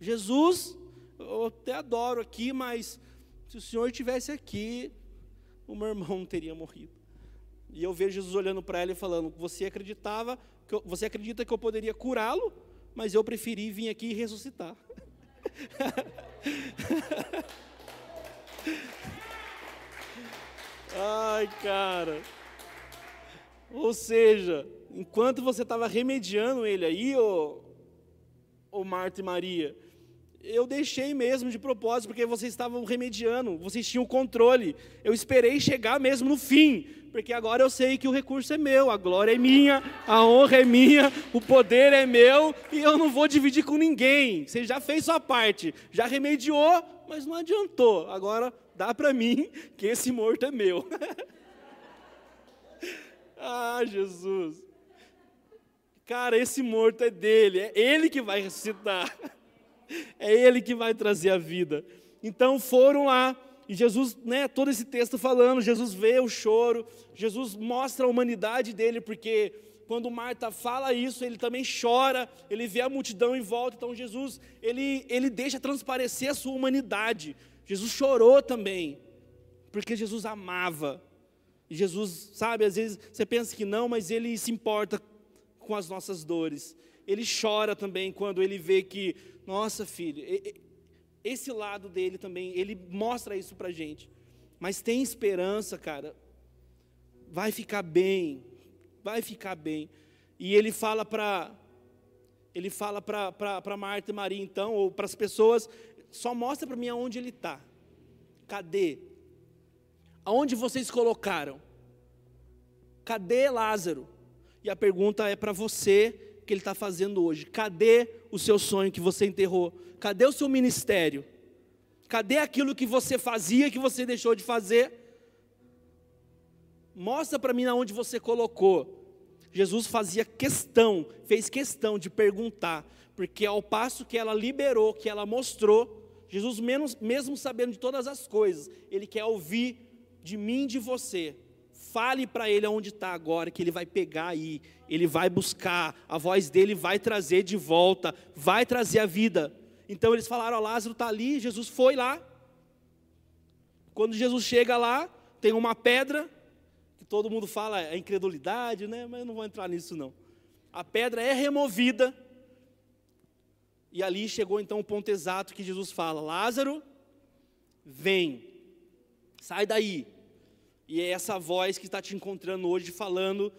Jesus, eu até adoro aqui, mas se o Senhor estivesse aqui, o meu irmão (laughs) teria morrido. E eu vejo Jesus olhando para ela e falando: Você acreditava, que eu, você acredita que eu poderia curá-lo, mas eu preferi vir aqui e ressuscitar. (laughs) Ai, cara. Ou seja, enquanto você estava remediando ele aí, ô Marta e Maria, eu deixei mesmo de propósito, porque vocês estavam remediando, vocês tinham controle. Eu esperei chegar mesmo no fim, porque agora eu sei que o recurso é meu, a glória é minha, a honra é minha, o poder é meu e eu não vou dividir com ninguém. Você já fez sua parte, já remediou, mas não adiantou. Agora dá para mim que esse morto é meu. (laughs) ah, Jesus. Cara, esse morto é dele, é ele que vai ressuscitar. (laughs) é Ele que vai trazer a vida. Então foram lá, e Jesus, né, todo esse texto falando, Jesus vê o choro, Jesus mostra a humanidade dele, porque quando Marta fala isso, ele também chora, ele vê a multidão em volta, então Jesus, ele, ele deixa transparecer a sua humanidade. Jesus chorou também, porque Jesus amava. Jesus, sabe, às vezes você pensa que não, mas ele se importa com as nossas dores. Ele chora também quando ele vê que nossa, filho, esse lado dele também, ele mostra isso pra gente. Mas tem esperança, cara. Vai ficar bem. Vai ficar bem. E ele fala para ele fala para Marta e Maria então, ou para as pessoas, só mostra para mim aonde ele está. Cadê? Aonde vocês colocaram? Cadê Lázaro? E a pergunta é para você que ele está fazendo hoje? Cadê o seu sonho que você enterrou? Cadê o seu ministério? Cadê aquilo que você fazia que você deixou de fazer? Mostra para mim aonde você colocou. Jesus fazia questão, fez questão de perguntar, porque ao passo que ela liberou, que ela mostrou, Jesus, menos, mesmo sabendo de todas as coisas, ele quer ouvir de mim e de você Fale para ele aonde está agora, que ele vai pegar aí, ele vai buscar, a voz dele vai trazer de volta, vai trazer a vida. Então eles falaram: ó, Lázaro está ali, Jesus foi lá. Quando Jesus chega lá, tem uma pedra, que todo mundo fala é incredulidade, né? Mas eu não vou entrar nisso não. A pedra é removida, e ali chegou então o ponto exato que Jesus fala: Lázaro, vem, sai daí. E é essa voz que está te encontrando hoje falando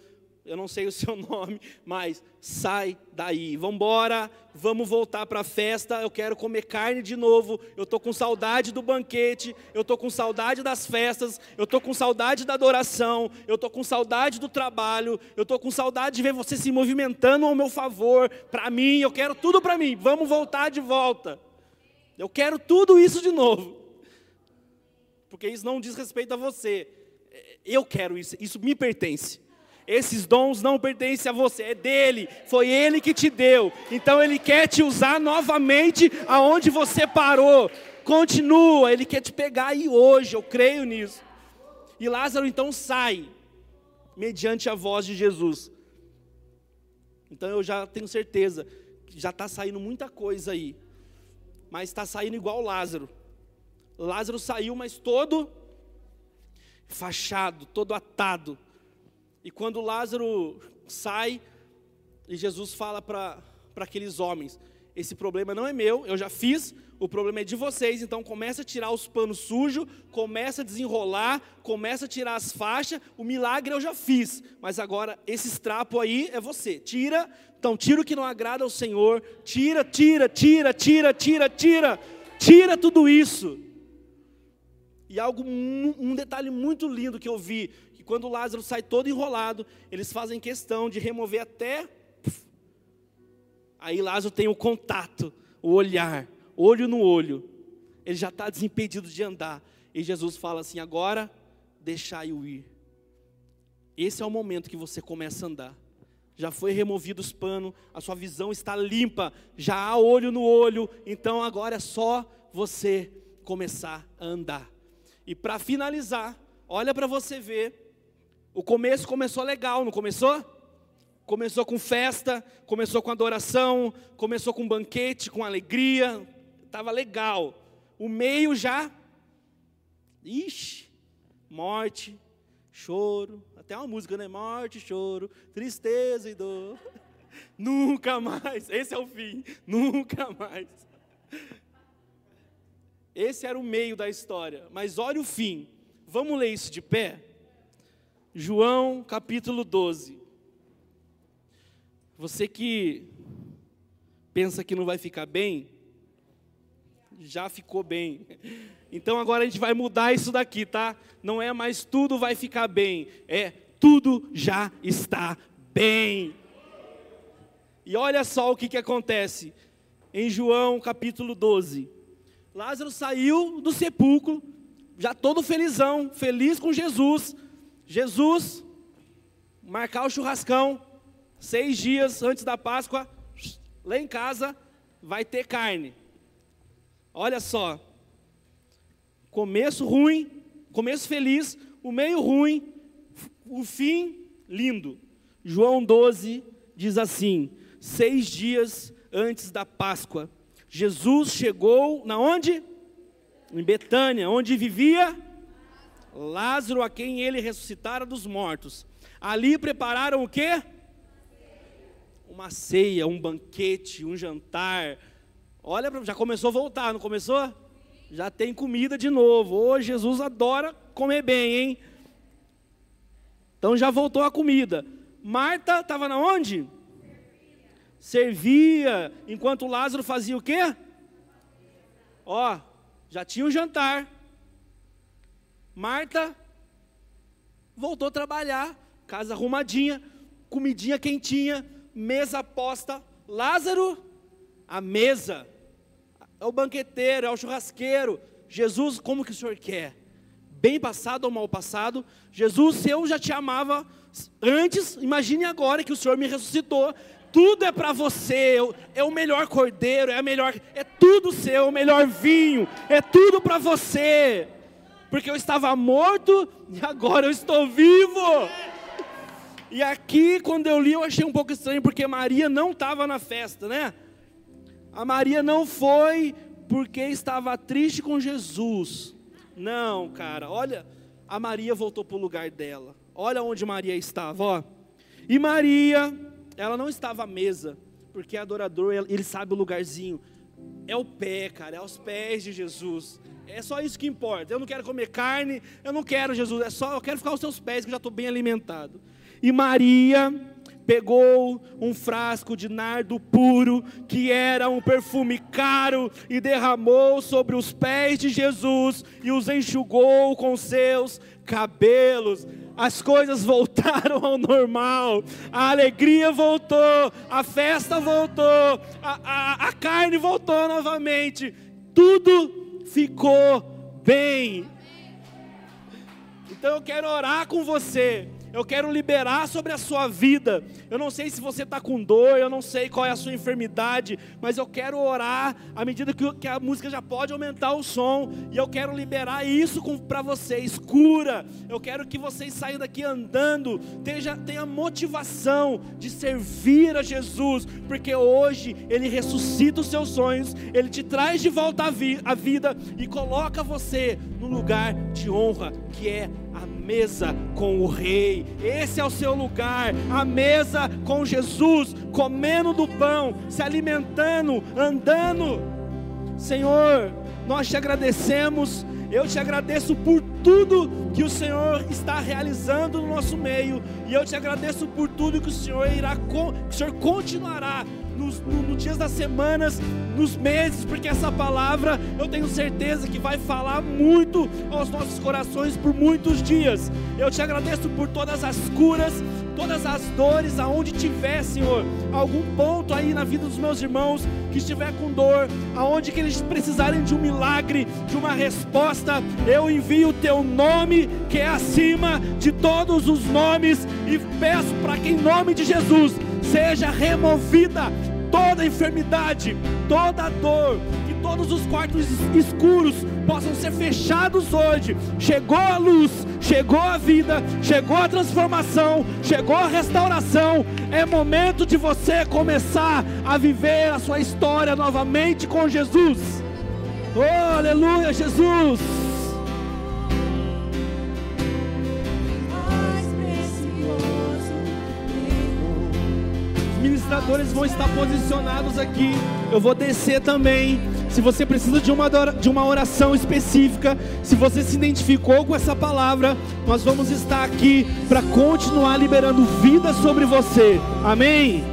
eu não sei o (laughs) seu nome, mas sai daí, vamos embora, vamos voltar para a festa, eu quero comer carne de novo, eu estou com saudade do banquete, eu estou com saudade das festas, eu estou com saudade da adoração, eu estou com saudade do trabalho, eu estou com saudade de ver você se movimentando ao meu favor, para mim, eu quero tudo para mim, vamos voltar de volta, eu quero tudo isso de novo, porque isso não diz respeito a você, eu quero isso, isso me pertence. Esses dons não pertencem a você, é dele, foi ele que te deu. Então ele quer te usar novamente aonde você parou. Continua, ele quer te pegar aí hoje, eu creio nisso. E Lázaro então sai, mediante a voz de Jesus. Então eu já tenho certeza que já está saindo muita coisa aí, mas está saindo igual Lázaro. Lázaro saiu, mas todo fachado, todo atado e quando Lázaro sai, e Jesus fala para aqueles homens: Esse problema não é meu, eu já fiz, o problema é de vocês, então começa a tirar os panos sujos, começa a desenrolar, começa a tirar as faixas, o milagre eu já fiz, mas agora esse estrapo aí é você, tira, então tira o que não agrada ao Senhor, tira, tira, tira, tira, tira, tira, tira tudo isso. E algo, um detalhe muito lindo que eu vi, que quando Lázaro sai todo enrolado, eles fazem questão de remover até. Aí Lázaro tem o contato, o olhar, olho no olho. Ele já está desimpedido de andar. E Jesus fala assim: agora deixai-o ir. Esse é o momento que você começa a andar. Já foi removido os panos, a sua visão está limpa, já há olho no olho, então agora é só você começar a andar. E para finalizar, olha para você ver o começo começou legal, não começou? Começou com festa, começou com adoração, começou com banquete, com alegria, estava legal. O meio já, ixi, morte, choro, até uma música, né? Morte, choro, tristeza e dor. (laughs) Nunca mais, esse é o fim, nunca mais. Esse era o meio da história, mas olha o fim. Vamos ler isso de pé? João capítulo 12. Você que pensa que não vai ficar bem, já ficou bem. Então agora a gente vai mudar isso daqui, tá? Não é mais tudo vai ficar bem, é tudo já está bem. E olha só o que, que acontece em João capítulo 12. Lázaro saiu do sepulcro, já todo felizão, feliz com Jesus Jesus, marcar o churrascão, seis dias antes da Páscoa, lá em casa vai ter carne. Olha só, começo ruim, começo feliz, o meio ruim, o fim lindo. João 12 diz assim: seis dias antes da Páscoa, Jesus chegou na onde? Em Betânia, onde vivia Lázaro, a quem ele ressuscitara dos mortos. Ali prepararam o quê? Uma ceia, um banquete, um jantar. Olha, já começou a voltar, não começou? Já tem comida de novo. Hoje Jesus adora comer bem, hein? Então já voltou a comida. Marta estava na onde? Servia, enquanto Lázaro fazia o quê? Ó, já tinha o jantar. Marta voltou a trabalhar, casa arrumadinha, comidinha quentinha, mesa posta. Lázaro, a mesa. É o banqueteiro, é o churrasqueiro. Jesus, como que o senhor quer? Bem passado ou mal passado? Jesus, se eu já te amava antes, imagine agora que o senhor me ressuscitou. Tudo é para você, é o melhor cordeiro, é a melhor, é tudo seu, o melhor vinho, é tudo para você porque eu estava morto e agora eu estou vivo. E aqui, quando eu li, eu achei um pouco estranho, porque Maria não estava na festa, né? A Maria não foi porque estava triste com Jesus. Não, cara, olha, a Maria voltou para o lugar dela. Olha onde Maria estava, ó. E Maria, ela não estava à mesa, porque adorador, ele sabe o lugarzinho. É o pé, cara, é aos pés de Jesus. É só isso que importa. Eu não quero comer carne, eu não quero, Jesus, é só, eu quero ficar aos seus pés, que eu já estou bem alimentado. E Maria pegou um frasco de nardo puro, que era um perfume caro, e derramou sobre os pés de Jesus e os enxugou com seus cabelos. As coisas voltaram ao normal, a alegria voltou, a festa voltou, a, a, a carne voltou novamente, tudo ficou bem. Então eu quero orar com você eu quero liberar sobre a sua vida. Eu não sei se você está com dor, eu não sei qual é a sua enfermidade, mas eu quero orar à medida que, a música já pode aumentar o som, e eu quero liberar isso para vocês. Cura, eu quero que vocês saiam daqui andando, tenha, tenha motivação de servir a Jesus, porque hoje Ele ressuscita os seus sonhos, Ele te traz de volta à, vi, à vida e coloca você no lugar de honra que é a mesa com o Rei. Esse é o seu lugar, a mesa com Jesus, comendo do pão, se alimentando, andando. Senhor, nós te agradecemos. Eu te agradeço por tudo que o Senhor está realizando no nosso meio, e eu te agradeço por tudo que o Senhor irá, que o Senhor continuará nos, nos dias das semanas, nos meses, porque essa palavra eu tenho certeza que vai falar muito aos nossos corações por muitos dias. Eu te agradeço por todas as curas, todas as dores, aonde tiver, Senhor, algum ponto aí na vida dos meus irmãos que estiver com dor, aonde que eles precisarem de um milagre, de uma resposta, eu envio o teu nome que é acima de todos os nomes e peço para que em nome de Jesus seja removida toda enfermidade, toda dor, que todos os quartos escuros possam ser fechados hoje. Chegou a luz, chegou a vida, chegou a transformação, chegou a restauração. É momento de você começar a viver a sua história novamente com Jesus. Oh, aleluia, Jesus. Ministradores vão estar posicionados aqui. Eu vou descer também. Se você precisa de uma, de uma oração específica, se você se identificou com essa palavra, nós vamos estar aqui para continuar liberando vida sobre você. Amém?